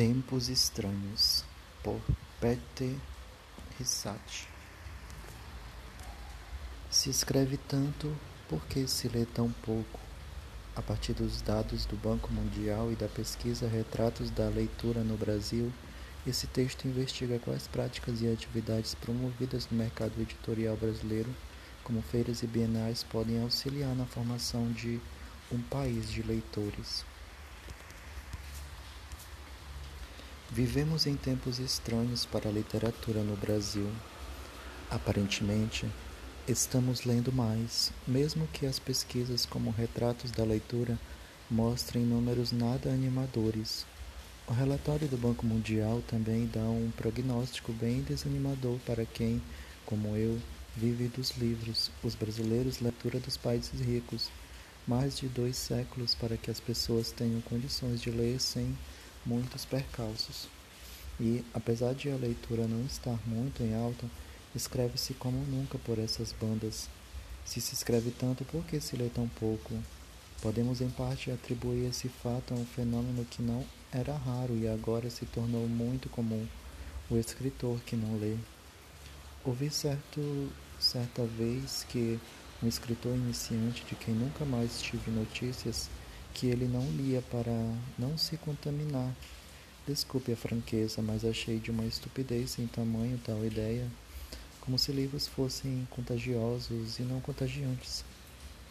Tempos Estranhos, por Peter Rissati. Se escreve tanto, por que se lê tão pouco? A partir dos dados do Banco Mundial e da pesquisa Retratos da Leitura no Brasil, esse texto investiga quais práticas e atividades promovidas no mercado editorial brasileiro, como feiras e bienais, podem auxiliar na formação de um país de leitores. Vivemos em tempos estranhos para a literatura no Brasil. Aparentemente, estamos lendo mais, mesmo que as pesquisas como retratos da leitura mostrem números nada animadores. O relatório do Banco Mundial também dá um prognóstico bem desanimador para quem, como eu, vive dos livros. Os brasileiros leitura dos países ricos. Mais de dois séculos para que as pessoas tenham condições de ler sem muitos percalços. E, apesar de a leitura não estar muito em alta, escreve-se como nunca por essas bandas. Se se escreve tanto, por que se lê tão pouco? Podemos, em parte, atribuir esse fato a um fenômeno que não era raro e agora se tornou muito comum: o escritor que não lê. Ouvi certo, certa vez que um escritor iniciante de quem nunca mais tive notícias que ele não lia para não se contaminar. Desculpe a franqueza, mas achei de uma estupidez sem tamanho tal ideia, como se livros fossem contagiosos e não contagiantes.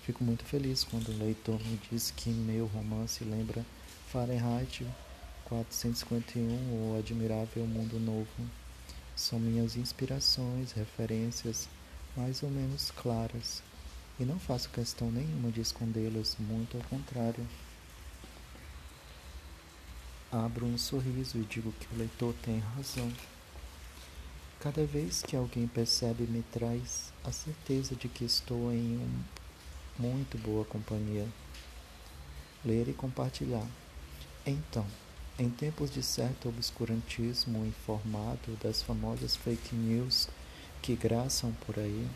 Fico muito feliz quando o leitor me diz que meu romance lembra Fahrenheit 451 ou Admirável Mundo Novo. São minhas inspirações, referências mais ou menos claras e não faço questão nenhuma de escondê-las, muito ao contrário. Abro um sorriso e digo que o leitor tem razão. Cada vez que alguém percebe, me traz a certeza de que estou em um muito boa companhia. Ler e compartilhar. Então, em tempos de certo obscurantismo informado das famosas fake news que graçam por aí,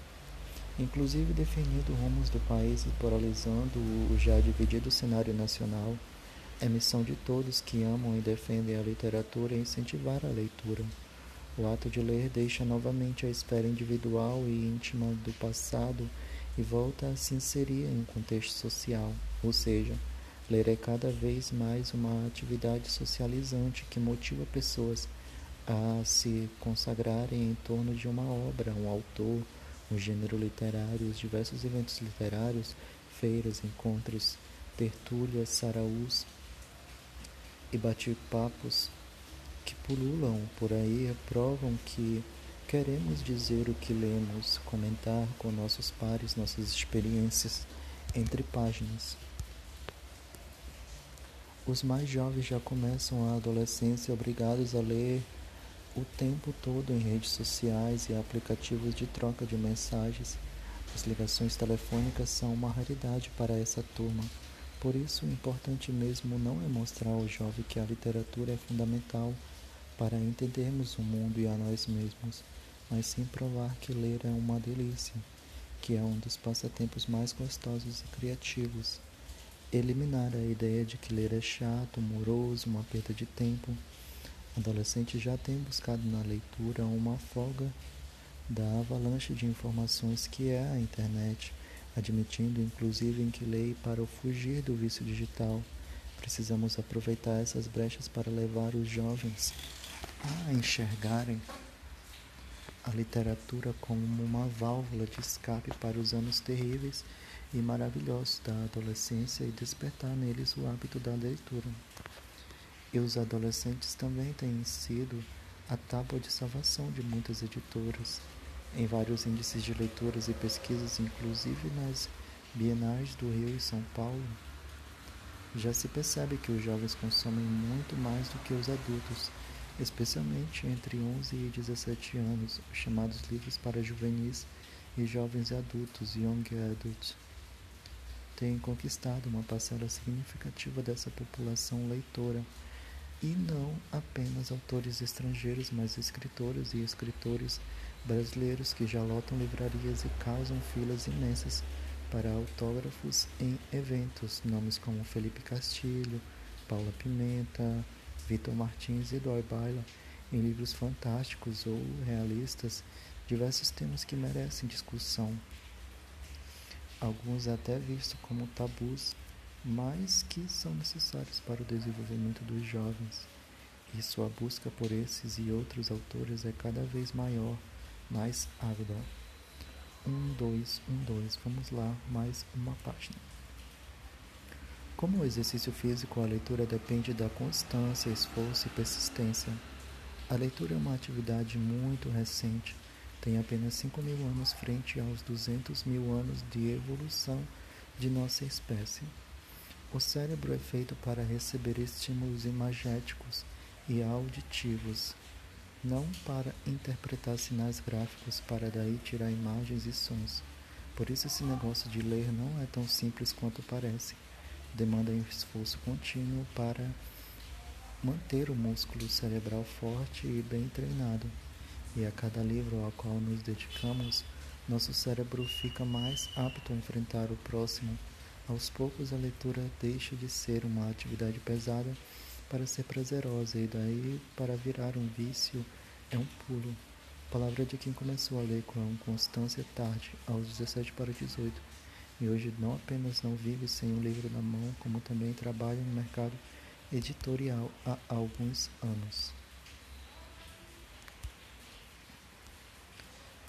inclusive definindo rumos do país e polarizando o já dividido cenário nacional, é missão de todos que amam e defendem a literatura incentivar a leitura. O ato de ler deixa novamente a esfera individual e íntima do passado e volta a se inserir em um contexto social, ou seja, ler é cada vez mais uma atividade socializante que motiva pessoas a se consagrarem em torno de uma obra, um autor, o gênero literário, os diversos eventos literários, feiras, encontros, tertúlias, saraús e bate-papos que pululam por aí provam que queremos dizer o que lemos, comentar com nossos pares nossas experiências entre páginas. Os mais jovens já começam a adolescência obrigados a ler o tempo todo em redes sociais e aplicativos de troca de mensagens. As ligações telefônicas são uma raridade para essa turma. Por isso, o importante mesmo não é mostrar ao jovem que a literatura é fundamental para entendermos o mundo e a nós mesmos, mas sim provar que ler é uma delícia, que é um dos passatempos mais gostosos e criativos. Eliminar a ideia de que ler é chato, moroso, uma perda de tempo Adolescentes já têm buscado na leitura uma folga da avalanche de informações que é a internet, admitindo inclusive em que lei para fugir do vício digital. Precisamos aproveitar essas brechas para levar os jovens a enxergarem a literatura como uma válvula de escape para os anos terríveis e maravilhosos da adolescência e despertar neles o hábito da leitura. E os adolescentes também têm sido a tábua de salvação de muitas editoras, em vários índices de leituras e pesquisas, inclusive nas bienais do Rio e São Paulo. Já se percebe que os jovens consomem muito mais do que os adultos, especialmente entre 11 e 17 anos, os chamados livros para juvenis e jovens adultos, young adults, têm conquistado uma parcela significativa dessa população leitora e não apenas autores estrangeiros, mas escritoras e escritores brasileiros que já lotam livrarias e causam filas imensas para autógrafos em eventos, nomes como Felipe Castilho, Paula Pimenta, Vitor Martins e Dói Baila em livros fantásticos ou realistas diversos temas que merecem discussão, alguns até vistos como tabus, mas que são necessários para o desenvolvimento dos jovens. E sua busca por esses e outros autores é cada vez maior, mais ávida. Um, dois, um, dois. Vamos lá, mais uma página. Como o exercício físico, a leitura depende da constância, esforço e persistência. A leitura é uma atividade muito recente, tem apenas 5 mil anos frente aos 200 mil anos de evolução de nossa espécie. O cérebro é feito para receber estímulos imagéticos e auditivos não para interpretar sinais gráficos para daí tirar imagens e sons. Por isso esse negócio de ler não é tão simples quanto parece. Demanda um esforço contínuo para manter o músculo cerebral forte e bem treinado. E a cada livro ao qual nos dedicamos, nosso cérebro fica mais apto a enfrentar o próximo. Aos poucos a leitura deixa de ser uma atividade pesada para ser prazerosa e daí para virar um vício é um pulo. Palavra de quem começou a ler com constância tarde, aos 17 para 18, e hoje não apenas não vive sem um livro na mão, como também trabalha no mercado editorial há alguns anos.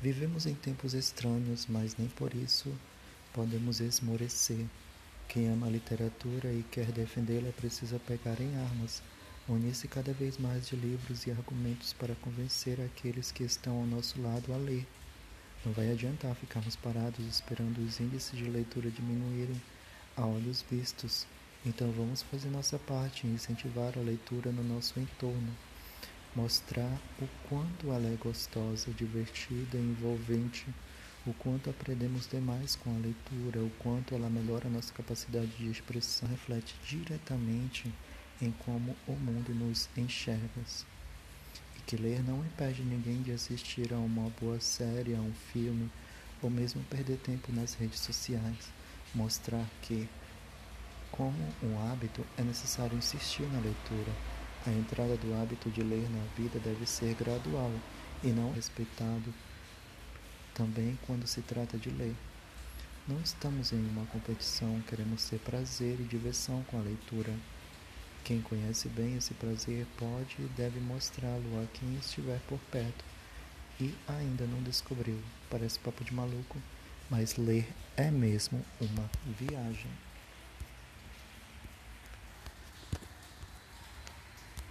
Vivemos em tempos estranhos, mas nem por isso podemos esmorecer. Quem ama a literatura e quer defendê-la precisa pegar em armas, unir-se cada vez mais de livros e argumentos para convencer aqueles que estão ao nosso lado a ler. Não vai adiantar ficarmos parados esperando os índices de leitura diminuírem a olhos vistos. Então vamos fazer nossa parte e incentivar a leitura no nosso entorno. Mostrar o quanto ela é gostosa, divertida envolvente o quanto aprendemos demais com a leitura, o quanto ela melhora a nossa capacidade de expressão, reflete diretamente em como o mundo nos enxerga. E que ler não impede ninguém de assistir a uma boa série, a um filme, ou mesmo perder tempo nas redes sociais. Mostrar que, como um hábito, é necessário insistir na leitura. A entrada do hábito de ler na vida deve ser gradual e não respeitado também quando se trata de ler. Não estamos em uma competição, queremos ter prazer e diversão com a leitura. Quem conhece bem esse prazer pode e deve mostrá-lo a quem estiver por perto e ainda não descobriu. Parece papo de maluco, mas ler é mesmo uma viagem.